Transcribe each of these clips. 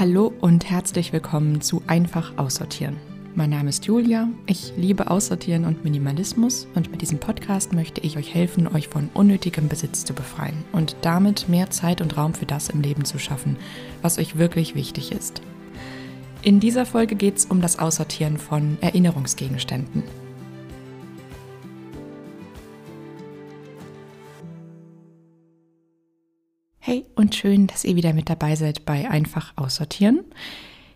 Hallo und herzlich willkommen zu Einfach Aussortieren. Mein Name ist Julia, ich liebe Aussortieren und Minimalismus und mit diesem Podcast möchte ich euch helfen, euch von unnötigem Besitz zu befreien und damit mehr Zeit und Raum für das im Leben zu schaffen, was euch wirklich wichtig ist. In dieser Folge geht es um das Aussortieren von Erinnerungsgegenständen. Und schön, dass ihr wieder mit dabei seid bei Einfach aussortieren.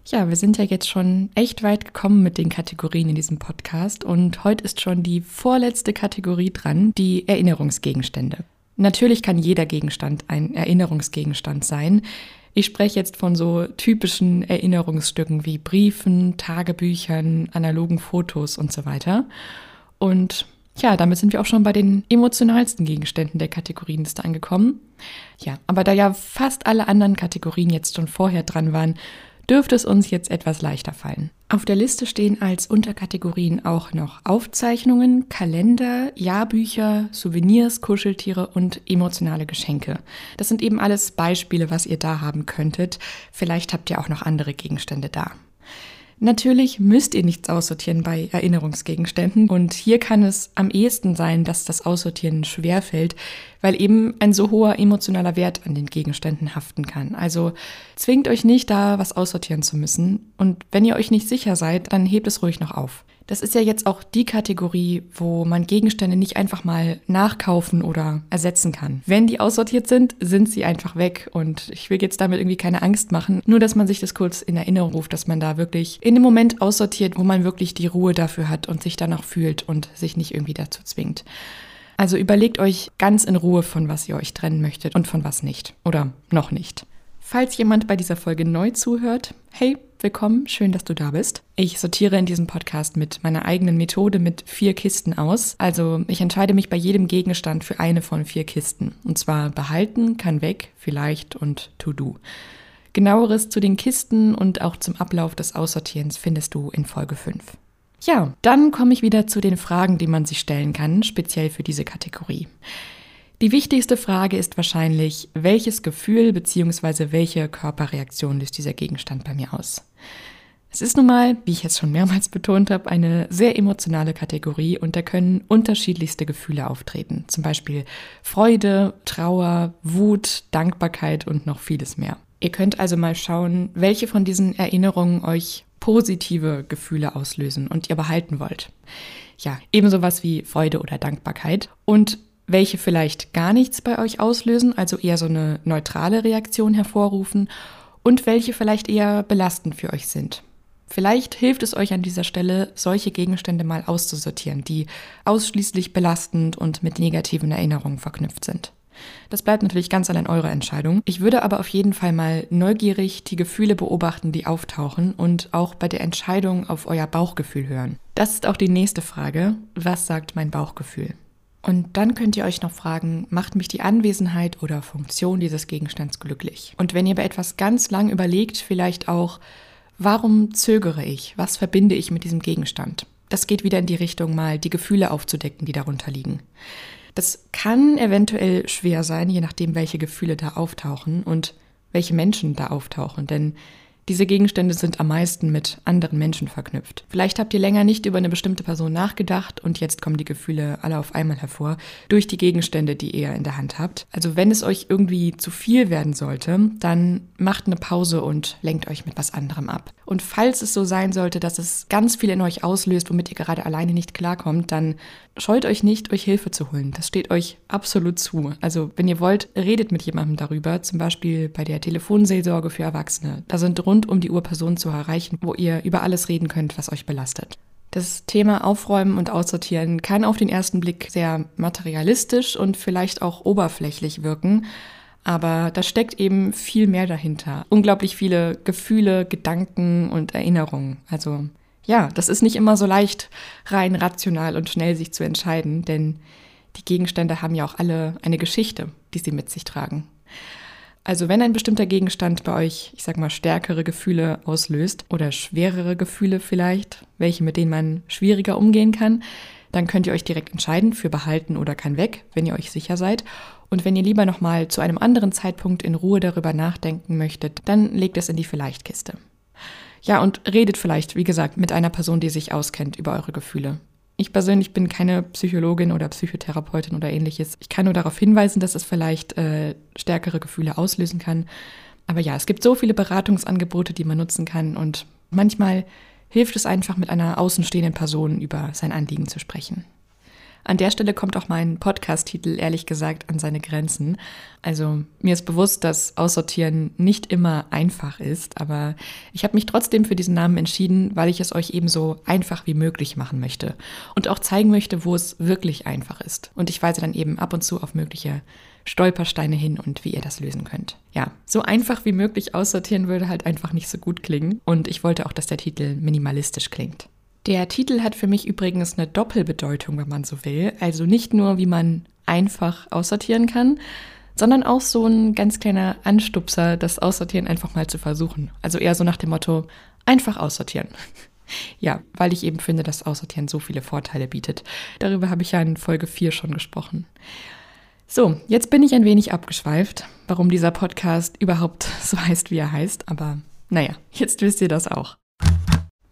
Ja, wir sind ja jetzt schon echt weit gekommen mit den Kategorien in diesem Podcast und heute ist schon die vorletzte Kategorie dran, die Erinnerungsgegenstände. Natürlich kann jeder Gegenstand ein Erinnerungsgegenstand sein. Ich spreche jetzt von so typischen Erinnerungsstücken wie Briefen, Tagebüchern, analogen Fotos und so weiter. Und ja, damit sind wir auch schon bei den emotionalsten Gegenständen der Kategorienliste angekommen. Ja, aber da ja fast alle anderen Kategorien jetzt schon vorher dran waren, dürfte es uns jetzt etwas leichter fallen. Auf der Liste stehen als Unterkategorien auch noch Aufzeichnungen, Kalender, Jahrbücher, Souvenirs, Kuscheltiere und emotionale Geschenke. Das sind eben alles Beispiele, was ihr da haben könntet. Vielleicht habt ihr auch noch andere Gegenstände da. Natürlich müsst ihr nichts aussortieren bei Erinnerungsgegenständen und hier kann es am ehesten sein, dass das Aussortieren schwerfällt, weil eben ein so hoher emotionaler Wert an den Gegenständen haften kann. Also zwingt euch nicht da was aussortieren zu müssen und wenn ihr euch nicht sicher seid, dann hebt es ruhig noch auf. Das ist ja jetzt auch die Kategorie, wo man Gegenstände nicht einfach mal nachkaufen oder ersetzen kann. Wenn die aussortiert sind, sind sie einfach weg und ich will jetzt damit irgendwie keine Angst machen. Nur, dass man sich das kurz in Erinnerung ruft, dass man da wirklich in dem Moment aussortiert, wo man wirklich die Ruhe dafür hat und sich danach fühlt und sich nicht irgendwie dazu zwingt. Also überlegt euch ganz in Ruhe, von was ihr euch trennen möchtet und von was nicht. Oder noch nicht. Falls jemand bei dieser Folge neu zuhört, hey, willkommen, schön, dass du da bist. Ich sortiere in diesem Podcast mit meiner eigenen Methode mit vier Kisten aus. Also ich entscheide mich bei jedem Gegenstand für eine von vier Kisten. Und zwar behalten, kann weg, vielleicht und to do. Genaueres zu den Kisten und auch zum Ablauf des Aussortierens findest du in Folge 5. Ja, dann komme ich wieder zu den Fragen, die man sich stellen kann, speziell für diese Kategorie. Die wichtigste Frage ist wahrscheinlich, welches Gefühl bzw. welche Körperreaktion löst dieser Gegenstand bei mir aus? Es ist nun mal, wie ich jetzt schon mehrmals betont habe, eine sehr emotionale Kategorie und da können unterschiedlichste Gefühle auftreten. Zum Beispiel Freude, Trauer, Wut, Dankbarkeit und noch vieles mehr. Ihr könnt also mal schauen, welche von diesen Erinnerungen euch positive Gefühle auslösen und ihr behalten wollt. Ja, ebenso was wie Freude oder Dankbarkeit. Und welche vielleicht gar nichts bei euch auslösen, also eher so eine neutrale Reaktion hervorrufen und welche vielleicht eher belastend für euch sind. Vielleicht hilft es euch an dieser Stelle, solche Gegenstände mal auszusortieren, die ausschließlich belastend und mit negativen Erinnerungen verknüpft sind. Das bleibt natürlich ganz allein eure Entscheidung. Ich würde aber auf jeden Fall mal neugierig die Gefühle beobachten, die auftauchen und auch bei der Entscheidung auf euer Bauchgefühl hören. Das ist auch die nächste Frage. Was sagt mein Bauchgefühl? Und dann könnt ihr euch noch fragen, macht mich die Anwesenheit oder Funktion dieses Gegenstands glücklich? Und wenn ihr bei etwas ganz lang überlegt, vielleicht auch, warum zögere ich? Was verbinde ich mit diesem Gegenstand? Das geht wieder in die Richtung, mal die Gefühle aufzudecken, die darunter liegen. Das kann eventuell schwer sein, je nachdem, welche Gefühle da auftauchen und welche Menschen da auftauchen. Denn diese Gegenstände sind am meisten mit anderen Menschen verknüpft. Vielleicht habt ihr länger nicht über eine bestimmte Person nachgedacht und jetzt kommen die Gefühle alle auf einmal hervor durch die Gegenstände, die ihr in der Hand habt. Also wenn es euch irgendwie zu viel werden sollte, dann macht eine Pause und lenkt euch mit was anderem ab. Und falls es so sein sollte, dass es ganz viel in euch auslöst, womit ihr gerade alleine nicht klarkommt, dann scheut euch nicht, euch Hilfe zu holen. Das steht euch absolut zu. Also wenn ihr wollt, redet mit jemandem darüber, zum Beispiel bei der Telefonseelsorge für Erwachsene. Da sind rund um die Uhr Personen zu erreichen, wo ihr über alles reden könnt, was euch belastet. Das Thema Aufräumen und Aussortieren kann auf den ersten Blick sehr materialistisch und vielleicht auch oberflächlich wirken, aber da steckt eben viel mehr dahinter. Unglaublich viele Gefühle, Gedanken und Erinnerungen. Also ja, das ist nicht immer so leicht, rein rational und schnell sich zu entscheiden, denn die Gegenstände haben ja auch alle eine Geschichte, die sie mit sich tragen. Also wenn ein bestimmter Gegenstand bei euch, ich sag mal, stärkere Gefühle auslöst oder schwerere Gefühle vielleicht, welche mit denen man schwieriger umgehen kann, Dann könnt ihr euch direkt entscheiden für behalten oder kann weg, wenn ihr euch sicher seid. Und wenn ihr lieber nochmal zu einem anderen Zeitpunkt in Ruhe darüber nachdenken möchtet, dann legt es in die Vielleicht-Kiste. Ja, und redet vielleicht, wie gesagt, mit einer Person, die sich auskennt über eure Gefühle. Ich persönlich bin keine Psychologin oder Psychotherapeutin oder ähnliches. Ich kann nur darauf hinweisen, dass es vielleicht äh, stärkere Gefühle auslösen kann. Aber ja, es gibt so viele Beratungsangebote, die man nutzen kann und manchmal hilft es einfach, mit einer außenstehenden Person über sein Anliegen zu sprechen. An der Stelle kommt auch mein Podcast-Titel ehrlich gesagt an seine Grenzen. Also mir ist bewusst, dass Aussortieren nicht immer einfach ist, aber ich habe mich trotzdem für diesen Namen entschieden, weil ich es euch ebenso einfach wie möglich machen möchte und auch zeigen möchte, wo es wirklich einfach ist. Und ich weise dann eben ab und zu auf mögliche Stolpersteine hin und wie ihr das lösen könnt. Ja, so einfach wie möglich aussortieren würde halt einfach nicht so gut klingen und ich wollte auch, dass der Titel minimalistisch klingt. Der Titel hat für mich übrigens eine Doppelbedeutung, wenn man so will. Also nicht nur, wie man einfach aussortieren kann, sondern auch so ein ganz kleiner Anstupser, das Aussortieren einfach mal zu versuchen. Also eher so nach dem Motto, einfach aussortieren. Ja, weil ich eben finde, dass Aussortieren so viele Vorteile bietet. Darüber habe ich ja in Folge 4 schon gesprochen. So, jetzt bin ich ein wenig abgeschweift, warum dieser Podcast überhaupt so heißt, wie er heißt. Aber naja, jetzt wisst ihr das auch.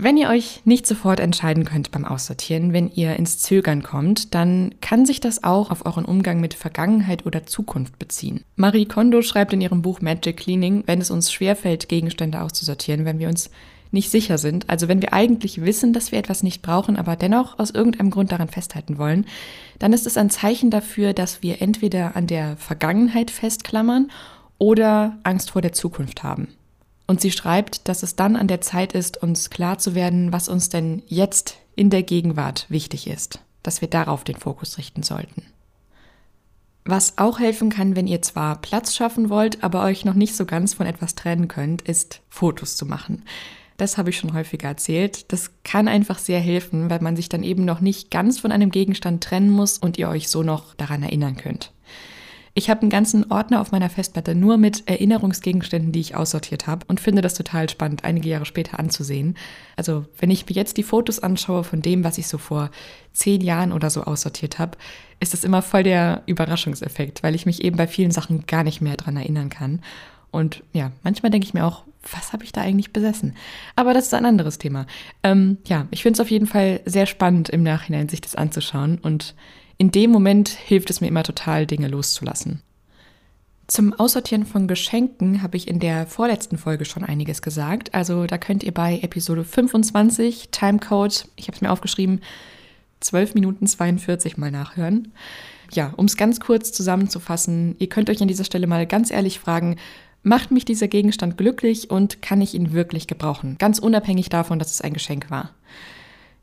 Wenn ihr euch nicht sofort entscheiden könnt beim Aussortieren, wenn ihr ins Zögern kommt, dann kann sich das auch auf euren Umgang mit Vergangenheit oder Zukunft beziehen. Marie Kondo schreibt in ihrem Buch Magic Cleaning, wenn es uns schwerfällt, Gegenstände auszusortieren, wenn wir uns nicht sicher sind, also wenn wir eigentlich wissen, dass wir etwas nicht brauchen, aber dennoch aus irgendeinem Grund daran festhalten wollen, dann ist es ein Zeichen dafür, dass wir entweder an der Vergangenheit festklammern oder Angst vor der Zukunft haben. Und sie schreibt, dass es dann an der Zeit ist, uns klar zu werden, was uns denn jetzt in der Gegenwart wichtig ist, dass wir darauf den Fokus richten sollten. Was auch helfen kann, wenn ihr zwar Platz schaffen wollt, aber euch noch nicht so ganz von etwas trennen könnt, ist Fotos zu machen. Das habe ich schon häufiger erzählt. Das kann einfach sehr helfen, weil man sich dann eben noch nicht ganz von einem Gegenstand trennen muss und ihr euch so noch daran erinnern könnt. Ich habe einen ganzen Ordner auf meiner Festplatte nur mit Erinnerungsgegenständen, die ich aussortiert habe und finde das total spannend, einige Jahre später anzusehen. Also wenn ich mir jetzt die Fotos anschaue von dem, was ich so vor zehn Jahren oder so aussortiert habe, ist das immer voll der Überraschungseffekt, weil ich mich eben bei vielen Sachen gar nicht mehr dran erinnern kann. Und ja, manchmal denke ich mir auch, was habe ich da eigentlich besessen? Aber das ist ein anderes Thema. Ähm, ja, ich finde es auf jeden Fall sehr spannend im Nachhinein, sich das anzuschauen und in dem Moment hilft es mir immer total, Dinge loszulassen. Zum Aussortieren von Geschenken habe ich in der vorletzten Folge schon einiges gesagt. Also da könnt ihr bei Episode 25, Timecode, ich habe es mir aufgeschrieben, 12 Minuten 42 mal nachhören. Ja, um es ganz kurz zusammenzufassen, ihr könnt euch an dieser Stelle mal ganz ehrlich fragen, macht mich dieser Gegenstand glücklich und kann ich ihn wirklich gebrauchen? Ganz unabhängig davon, dass es ein Geschenk war.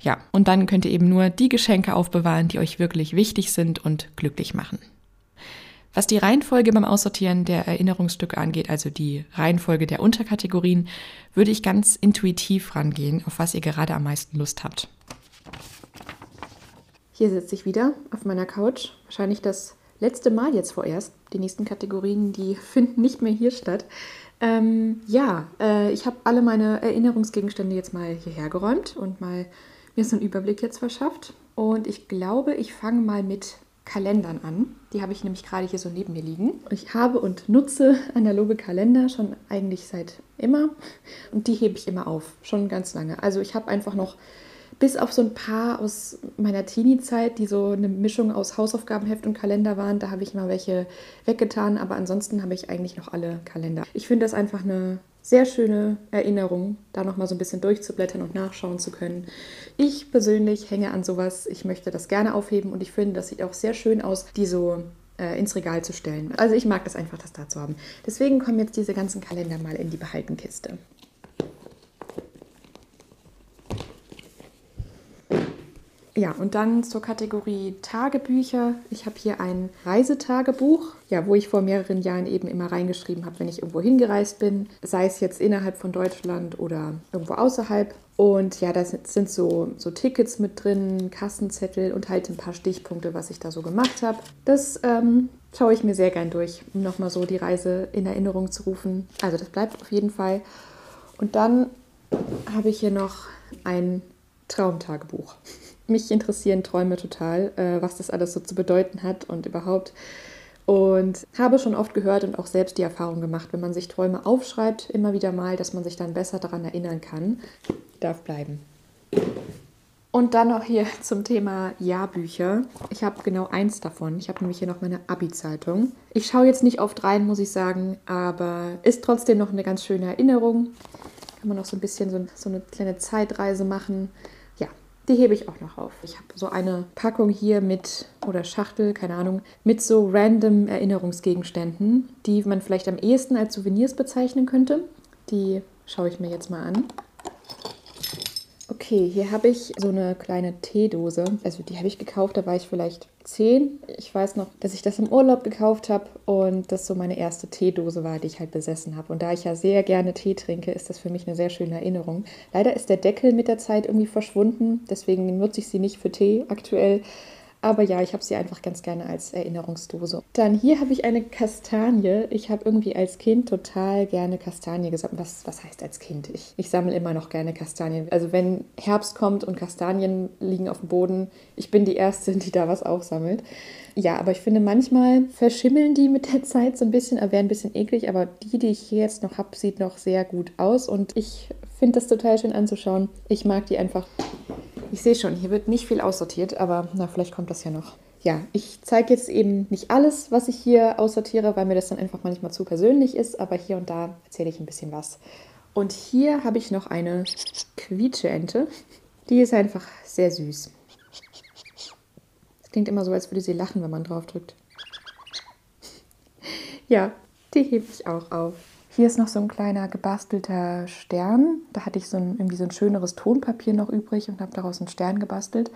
Ja, und dann könnt ihr eben nur die Geschenke aufbewahren, die euch wirklich wichtig sind und glücklich machen. Was die Reihenfolge beim Aussortieren der Erinnerungsstücke angeht, also die Reihenfolge der Unterkategorien, würde ich ganz intuitiv rangehen, auf was ihr gerade am meisten Lust habt. Hier sitze ich wieder auf meiner Couch. Wahrscheinlich das letzte Mal jetzt vorerst. Die nächsten Kategorien, die finden nicht mehr hier statt. Ähm, ja, äh, ich habe alle meine Erinnerungsgegenstände jetzt mal hierher geräumt und mal mir so einen Überblick jetzt verschafft. Und ich glaube, ich fange mal mit Kalendern an. Die habe ich nämlich gerade hier so neben mir liegen. Ich habe und nutze analoge Kalender schon eigentlich seit immer. Und die hebe ich immer auf, schon ganz lange. Also ich habe einfach noch bis auf so ein paar aus meiner Teenie-Zeit, die so eine Mischung aus Hausaufgabenheft und Kalender waren, da habe ich mal welche weggetan, aber ansonsten habe ich eigentlich noch alle Kalender. Ich finde das einfach eine sehr schöne Erinnerung, da nochmal so ein bisschen durchzublättern und nachschauen zu können. Ich persönlich hänge an sowas. Ich möchte das gerne aufheben und ich finde, das sieht auch sehr schön aus, die so äh, ins Regal zu stellen. Also ich mag das einfach, das da zu haben. Deswegen kommen jetzt diese ganzen Kalender mal in die Behaltenkiste. Ja, und dann zur Kategorie Tagebücher. Ich habe hier ein Reisetagebuch, ja, wo ich vor mehreren Jahren eben immer reingeschrieben habe, wenn ich irgendwo hingereist bin, sei es jetzt innerhalb von Deutschland oder irgendwo außerhalb. Und ja, da sind so, so Tickets mit drin, Kassenzettel und halt ein paar Stichpunkte, was ich da so gemacht habe. Das ähm, schaue ich mir sehr gern durch, um nochmal so die Reise in Erinnerung zu rufen. Also das bleibt auf jeden Fall. Und dann habe ich hier noch ein Traumtagebuch. Mich interessieren Träume total, äh, was das alles so zu bedeuten hat und überhaupt. Und habe schon oft gehört und auch selbst die Erfahrung gemacht, wenn man sich Träume aufschreibt, immer wieder mal, dass man sich dann besser daran erinnern kann. Darf bleiben. Und dann noch hier zum Thema Jahrbücher. Ich habe genau eins davon. Ich habe nämlich hier noch meine Abi-Zeitung. Ich schaue jetzt nicht oft rein, muss ich sagen, aber ist trotzdem noch eine ganz schöne Erinnerung. Kann man noch so ein bisschen so, so eine kleine Zeitreise machen. Die hebe ich auch noch auf. Ich habe so eine Packung hier mit, oder Schachtel, keine Ahnung, mit so random Erinnerungsgegenständen, die man vielleicht am ehesten als Souvenirs bezeichnen könnte. Die schaue ich mir jetzt mal an. Okay, hier habe ich so eine kleine Teedose. Also die habe ich gekauft, da war ich vielleicht zehn. Ich weiß noch, dass ich das im Urlaub gekauft habe und das so meine erste Teedose war, die ich halt besessen habe. Und da ich ja sehr gerne Tee trinke, ist das für mich eine sehr schöne Erinnerung. Leider ist der Deckel mit der Zeit irgendwie verschwunden, deswegen nutze ich sie nicht für Tee aktuell. Aber ja, ich habe sie einfach ganz gerne als Erinnerungsdose. Dann hier habe ich eine Kastanie. Ich habe irgendwie als Kind total gerne Kastanie gesammelt. Was, was heißt als Kind? Ich, ich sammle immer noch gerne Kastanien. Also wenn Herbst kommt und Kastanien liegen auf dem Boden, ich bin die Erste, die da was aufsammelt. Ja, aber ich finde, manchmal verschimmeln die mit der Zeit so ein bisschen, wären ein bisschen eklig. Aber die, die ich hier jetzt noch habe, sieht noch sehr gut aus. Und ich finde das total schön anzuschauen. Ich mag die einfach. Ich sehe schon, hier wird nicht viel aussortiert, aber na, vielleicht kommt das ja noch. Ja, ich zeige jetzt eben nicht alles, was ich hier aussortiere, weil mir das dann einfach manchmal zu persönlich ist, aber hier und da erzähle ich ein bisschen was. Und hier habe ich noch eine Quietscheente. Die ist einfach sehr süß. Es klingt immer so, als würde sie lachen, wenn man drauf drückt. ja, die hebe ich auch auf. Hier ist noch so ein kleiner gebastelter Stern. Da hatte ich so ein, irgendwie so ein schöneres Tonpapier noch übrig und habe daraus einen Stern gebastelt.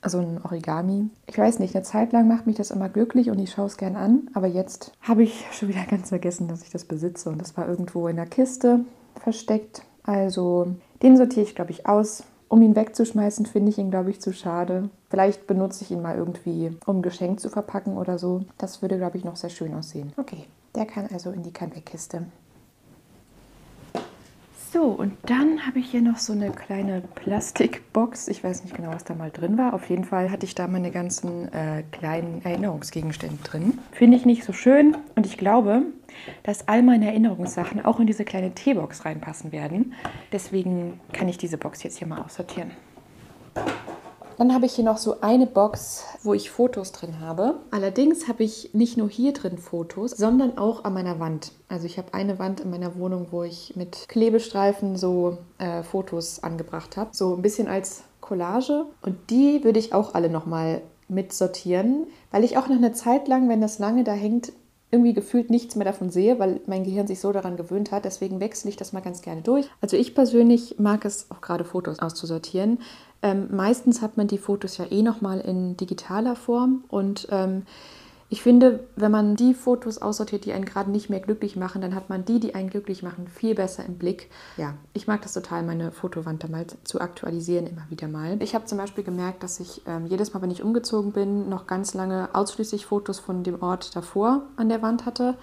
Also ein Origami. Ich weiß nicht, eine Zeit lang macht mich das immer glücklich und ich schaue es gern an. Aber jetzt habe ich schon wieder ganz vergessen, dass ich das besitze. Und das war irgendwo in der Kiste versteckt. Also den sortiere ich, glaube ich, aus. Um ihn wegzuschmeißen, finde ich ihn, glaube ich, zu schade. Vielleicht benutze ich ihn mal irgendwie, um Geschenk zu verpacken oder so. Das würde, glaube ich, noch sehr schön aussehen. Okay, der kann also in die Comeback-Kiste. So, und dann habe ich hier noch so eine kleine Plastikbox. Ich weiß nicht genau, was da mal drin war. Auf jeden Fall hatte ich da meine ganzen äh, kleinen Erinnerungsgegenstände drin. Finde ich nicht so schön und ich glaube, dass all meine Erinnerungssachen auch in diese kleine Teebox reinpassen werden. Deswegen kann ich diese Box jetzt hier mal aussortieren. Dann habe ich hier noch so eine Box, wo ich Fotos drin habe. Allerdings habe ich nicht nur hier drin Fotos, sondern auch an meiner Wand. Also ich habe eine Wand in meiner Wohnung, wo ich mit Klebestreifen so äh, Fotos angebracht habe. So ein bisschen als Collage. Und die würde ich auch alle nochmal mitsortieren, weil ich auch nach einer Zeit lang, wenn das lange da hängt, irgendwie gefühlt nichts mehr davon sehe, weil mein Gehirn sich so daran gewöhnt hat. Deswegen wechsle ich das mal ganz gerne durch. Also ich persönlich mag es auch gerade Fotos auszusortieren. Ähm, meistens hat man die Fotos ja eh nochmal in digitaler Form und ähm, ich finde, wenn man die Fotos aussortiert, die einen gerade nicht mehr glücklich machen, dann hat man die, die einen glücklich machen, viel besser im Blick. Ja, ich mag das total, meine Fotowand da mal zu aktualisieren, immer wieder mal. Ich habe zum Beispiel gemerkt, dass ich ähm, jedes Mal, wenn ich umgezogen bin, noch ganz lange ausschließlich Fotos von dem Ort davor an der Wand hatte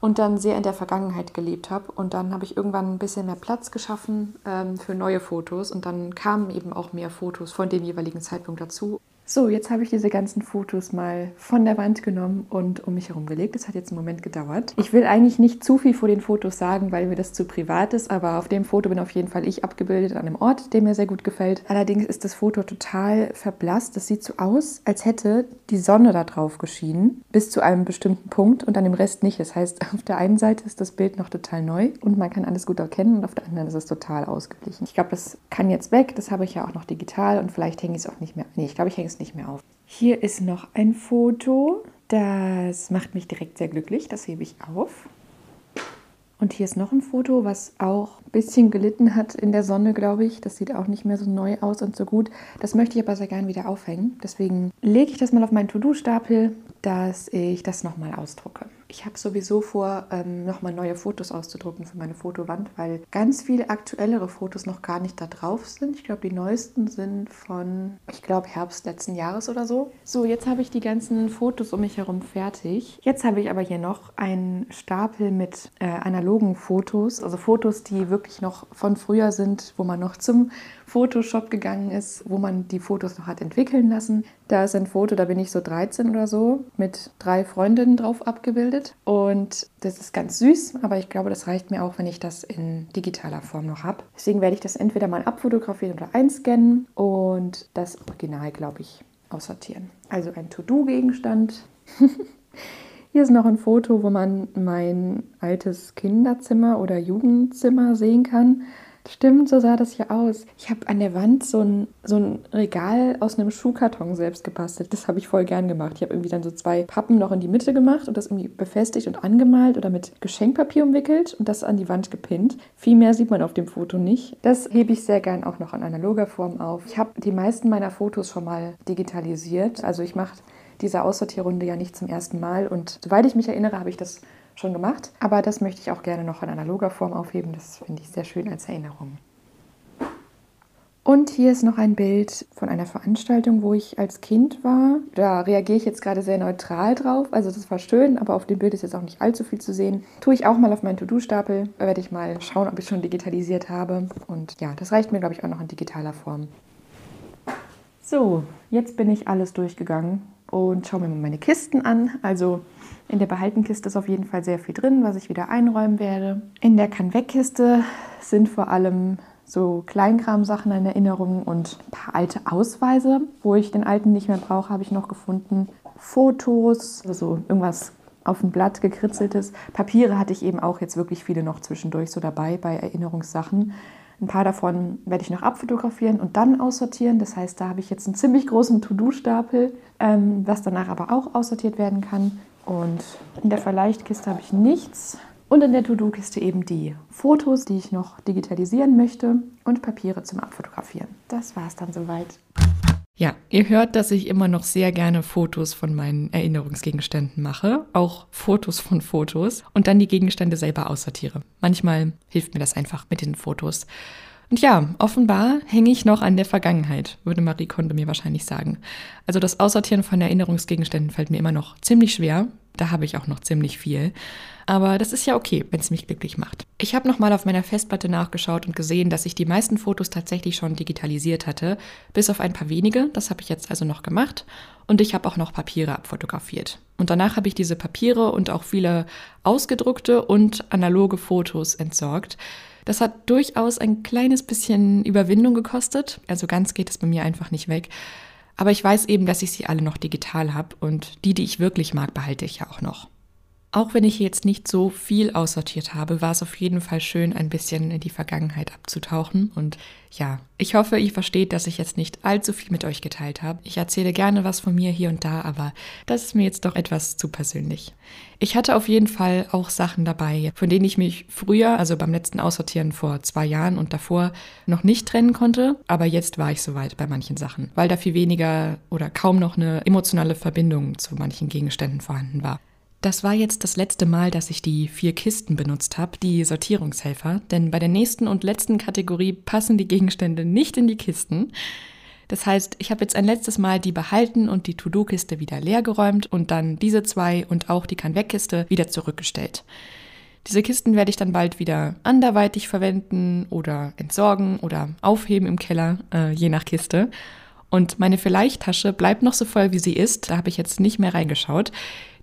und dann sehr in der Vergangenheit gelebt habe. Und dann habe ich irgendwann ein bisschen mehr Platz geschaffen ähm, für neue Fotos und dann kamen eben auch mehr Fotos von dem jeweiligen Zeitpunkt dazu. So, jetzt habe ich diese ganzen Fotos mal von der Wand genommen und um mich herum gelegt. Das hat jetzt einen Moment gedauert. Ich will eigentlich nicht zu viel vor den Fotos sagen, weil mir das zu privat ist, aber auf dem Foto bin auf jeden Fall ich abgebildet an einem Ort, der mir sehr gut gefällt. Allerdings ist das Foto total verblasst. Das sieht so aus, als hätte die Sonne da drauf geschienen, bis zu einem bestimmten Punkt und an dem Rest nicht. Das heißt, auf der einen Seite ist das Bild noch total neu und man kann alles gut erkennen und auf der anderen ist es total ausgeglichen. Ich glaube, das kann jetzt weg. Das habe ich ja auch noch digital und vielleicht hänge ich es auch nicht mehr. Nee, ich glaube, ich hänge es nicht mehr auf. Hier ist noch ein Foto. Das macht mich direkt sehr glücklich. Das hebe ich auf. Und hier ist noch ein Foto, was auch ein bisschen gelitten hat in der Sonne, glaube ich. Das sieht auch nicht mehr so neu aus und so gut. Das möchte ich aber sehr gerne wieder aufhängen. Deswegen lege ich das mal auf meinen To-Do-Stapel, dass ich das nochmal ausdrucke. Ich habe sowieso vor, ähm, nochmal neue Fotos auszudrucken für meine Fotowand, weil ganz viele aktuellere Fotos noch gar nicht da drauf sind. Ich glaube, die neuesten sind von, ich glaube, Herbst letzten Jahres oder so. So, jetzt habe ich die ganzen Fotos um mich herum fertig. Jetzt habe ich aber hier noch einen Stapel mit äh, analogen Fotos, also Fotos, die wirklich noch von früher sind, wo man noch zum Photoshop gegangen ist, wo man die Fotos noch hat entwickeln lassen. Da ist ein Foto, da bin ich so 13 oder so, mit drei Freundinnen drauf abgebildet. Und das ist ganz süß, aber ich glaube, das reicht mir auch, wenn ich das in digitaler Form noch habe. Deswegen werde ich das entweder mal abfotografieren oder einscannen und das Original, glaube ich, aussortieren. Also ein To-Do-Gegenstand. Hier ist noch ein Foto, wo man mein altes Kinderzimmer oder Jugendzimmer sehen kann. Stimmt, so sah das hier aus. Ich habe an der Wand so ein, so ein Regal aus einem Schuhkarton selbst gebastelt. Das habe ich voll gern gemacht. Ich habe irgendwie dann so zwei Pappen noch in die Mitte gemacht und das irgendwie befestigt und angemalt oder mit Geschenkpapier umwickelt und das an die Wand gepinnt. Viel mehr sieht man auf dem Foto nicht. Das hebe ich sehr gern auch noch in analoger Form auf. Ich habe die meisten meiner Fotos schon mal digitalisiert. Also ich mache diese Aussortierrunde ja nicht zum ersten Mal und soweit ich mich erinnere, habe ich das schon gemacht. Aber das möchte ich auch gerne noch in analoger Form aufheben. Das finde ich sehr schön als Erinnerung. Und hier ist noch ein Bild von einer Veranstaltung, wo ich als Kind war. Da reagiere ich jetzt gerade sehr neutral drauf. Also das war schön, aber auf dem Bild ist jetzt auch nicht allzu viel zu sehen. Tue ich auch mal auf meinen To-Do-Stapel. Werde ich mal schauen, ob ich schon digitalisiert habe. Und ja, das reicht mir, glaube ich, auch noch in digitaler Form. So, jetzt bin ich alles durchgegangen und schaue mir mal meine Kisten an. Also in der Behaltenkiste ist auf jeden Fall sehr viel drin, was ich wieder einräumen werde. In der Kann-Weg-Kiste sind vor allem so Kleinkram-Sachen in Erinnerung und ein paar alte Ausweise. Wo ich den alten nicht mehr brauche, habe ich noch gefunden. Fotos, also irgendwas auf ein Blatt gekritzeltes. Papiere hatte ich eben auch jetzt wirklich viele noch zwischendurch so dabei bei Erinnerungssachen. Ein paar davon werde ich noch abfotografieren und dann aussortieren. Das heißt, da habe ich jetzt einen ziemlich großen To-Do-Stapel, ähm, was danach aber auch aussortiert werden kann. Und in der Verleichtkiste habe ich nichts. Und in der To-Do-Kiste eben die Fotos, die ich noch digitalisieren möchte und Papiere zum Abfotografieren. Das war es dann soweit. Ja, ihr hört, dass ich immer noch sehr gerne Fotos von meinen Erinnerungsgegenständen mache, auch Fotos von Fotos und dann die Gegenstände selber aussortiere. Manchmal hilft mir das einfach mit den Fotos. Und ja, offenbar hänge ich noch an der Vergangenheit, würde Marie Kondo mir wahrscheinlich sagen. Also das Aussortieren von Erinnerungsgegenständen fällt mir immer noch ziemlich schwer. Da habe ich auch noch ziemlich viel. Aber das ist ja okay, wenn es mich glücklich macht. Ich habe nochmal auf meiner Festplatte nachgeschaut und gesehen, dass ich die meisten Fotos tatsächlich schon digitalisiert hatte, bis auf ein paar wenige. Das habe ich jetzt also noch gemacht. Und ich habe auch noch Papiere abfotografiert. Und danach habe ich diese Papiere und auch viele ausgedruckte und analoge Fotos entsorgt. Das hat durchaus ein kleines bisschen Überwindung gekostet. Also ganz geht es bei mir einfach nicht weg. Aber ich weiß eben, dass ich sie alle noch digital habe und die, die ich wirklich mag, behalte ich ja auch noch. Auch wenn ich jetzt nicht so viel aussortiert habe, war es auf jeden Fall schön, ein bisschen in die Vergangenheit abzutauchen. Und ja, ich hoffe, ihr versteht, dass ich jetzt nicht allzu viel mit euch geteilt habe. Ich erzähle gerne was von mir hier und da, aber das ist mir jetzt doch etwas zu persönlich. Ich hatte auf jeden Fall auch Sachen dabei, von denen ich mich früher, also beim letzten Aussortieren vor zwei Jahren und davor, noch nicht trennen konnte. Aber jetzt war ich soweit bei manchen Sachen, weil da viel weniger oder kaum noch eine emotionale Verbindung zu manchen Gegenständen vorhanden war. Das war jetzt das letzte Mal, dass ich die vier Kisten benutzt habe, die Sortierungshelfer, denn bei der nächsten und letzten Kategorie passen die Gegenstände nicht in die Kisten. Das heißt, ich habe jetzt ein letztes Mal die behalten und die To-Do-Kiste wieder leergeräumt und dann diese zwei und auch die Kann-Weg-Kiste wieder zurückgestellt. Diese Kisten werde ich dann bald wieder anderweitig verwenden oder entsorgen oder aufheben im Keller, äh, je nach Kiste. Und meine Vielleicht-Tasche bleibt noch so voll, wie sie ist. Da habe ich jetzt nicht mehr reingeschaut.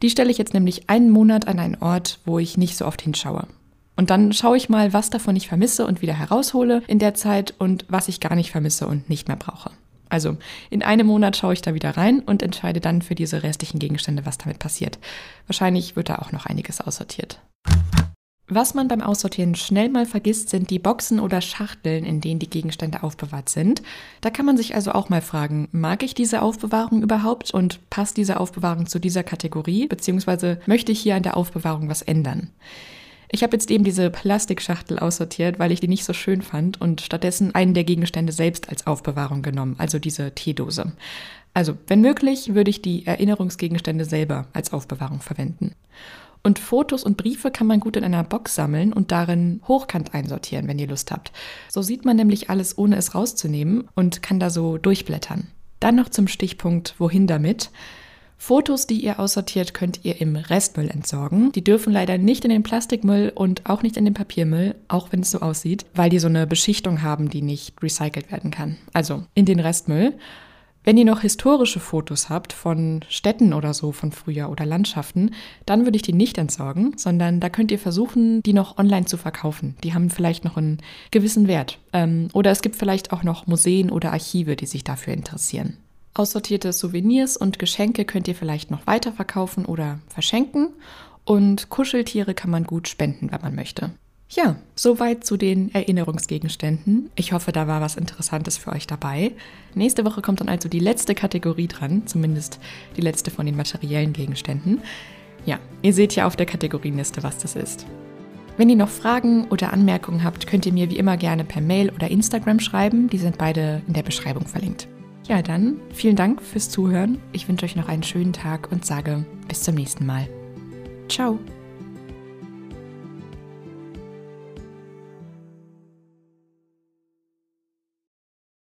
Die stelle ich jetzt nämlich einen Monat an einen Ort, wo ich nicht so oft hinschaue. Und dann schaue ich mal, was davon ich vermisse und wieder heraushole in der Zeit und was ich gar nicht vermisse und nicht mehr brauche. Also in einem Monat schaue ich da wieder rein und entscheide dann für diese restlichen Gegenstände, was damit passiert. Wahrscheinlich wird da auch noch einiges aussortiert. Was man beim Aussortieren schnell mal vergisst, sind die Boxen oder Schachteln, in denen die Gegenstände aufbewahrt sind. Da kann man sich also auch mal fragen, mag ich diese Aufbewahrung überhaupt und passt diese Aufbewahrung zu dieser Kategorie, beziehungsweise möchte ich hier an der Aufbewahrung was ändern? Ich habe jetzt eben diese Plastikschachtel aussortiert, weil ich die nicht so schön fand und stattdessen einen der Gegenstände selbst als Aufbewahrung genommen, also diese Teedose. Also, wenn möglich, würde ich die Erinnerungsgegenstände selber als Aufbewahrung verwenden. Und Fotos und Briefe kann man gut in einer Box sammeln und darin hochkant einsortieren, wenn ihr Lust habt. So sieht man nämlich alles, ohne es rauszunehmen und kann da so durchblättern. Dann noch zum Stichpunkt, wohin damit. Fotos, die ihr aussortiert, könnt ihr im Restmüll entsorgen. Die dürfen leider nicht in den Plastikmüll und auch nicht in den Papiermüll, auch wenn es so aussieht, weil die so eine Beschichtung haben, die nicht recycelt werden kann. Also in den Restmüll. Wenn ihr noch historische Fotos habt von Städten oder so von früher oder Landschaften, dann würde ich die nicht entsorgen, sondern da könnt ihr versuchen, die noch online zu verkaufen. Die haben vielleicht noch einen gewissen Wert. Ähm, oder es gibt vielleicht auch noch Museen oder Archive, die sich dafür interessieren. Aussortierte Souvenirs und Geschenke könnt ihr vielleicht noch weiterverkaufen oder verschenken. Und Kuscheltiere kann man gut spenden, wenn man möchte. Ja, soweit zu den Erinnerungsgegenständen. Ich hoffe, da war was Interessantes für euch dabei. Nächste Woche kommt dann also die letzte Kategorie dran, zumindest die letzte von den materiellen Gegenständen. Ja, ihr seht ja auf der Kategorienliste, was das ist. Wenn ihr noch Fragen oder Anmerkungen habt, könnt ihr mir wie immer gerne per Mail oder Instagram schreiben. Die sind beide in der Beschreibung verlinkt. Ja, dann vielen Dank fürs Zuhören. Ich wünsche euch noch einen schönen Tag und sage bis zum nächsten Mal. Ciao.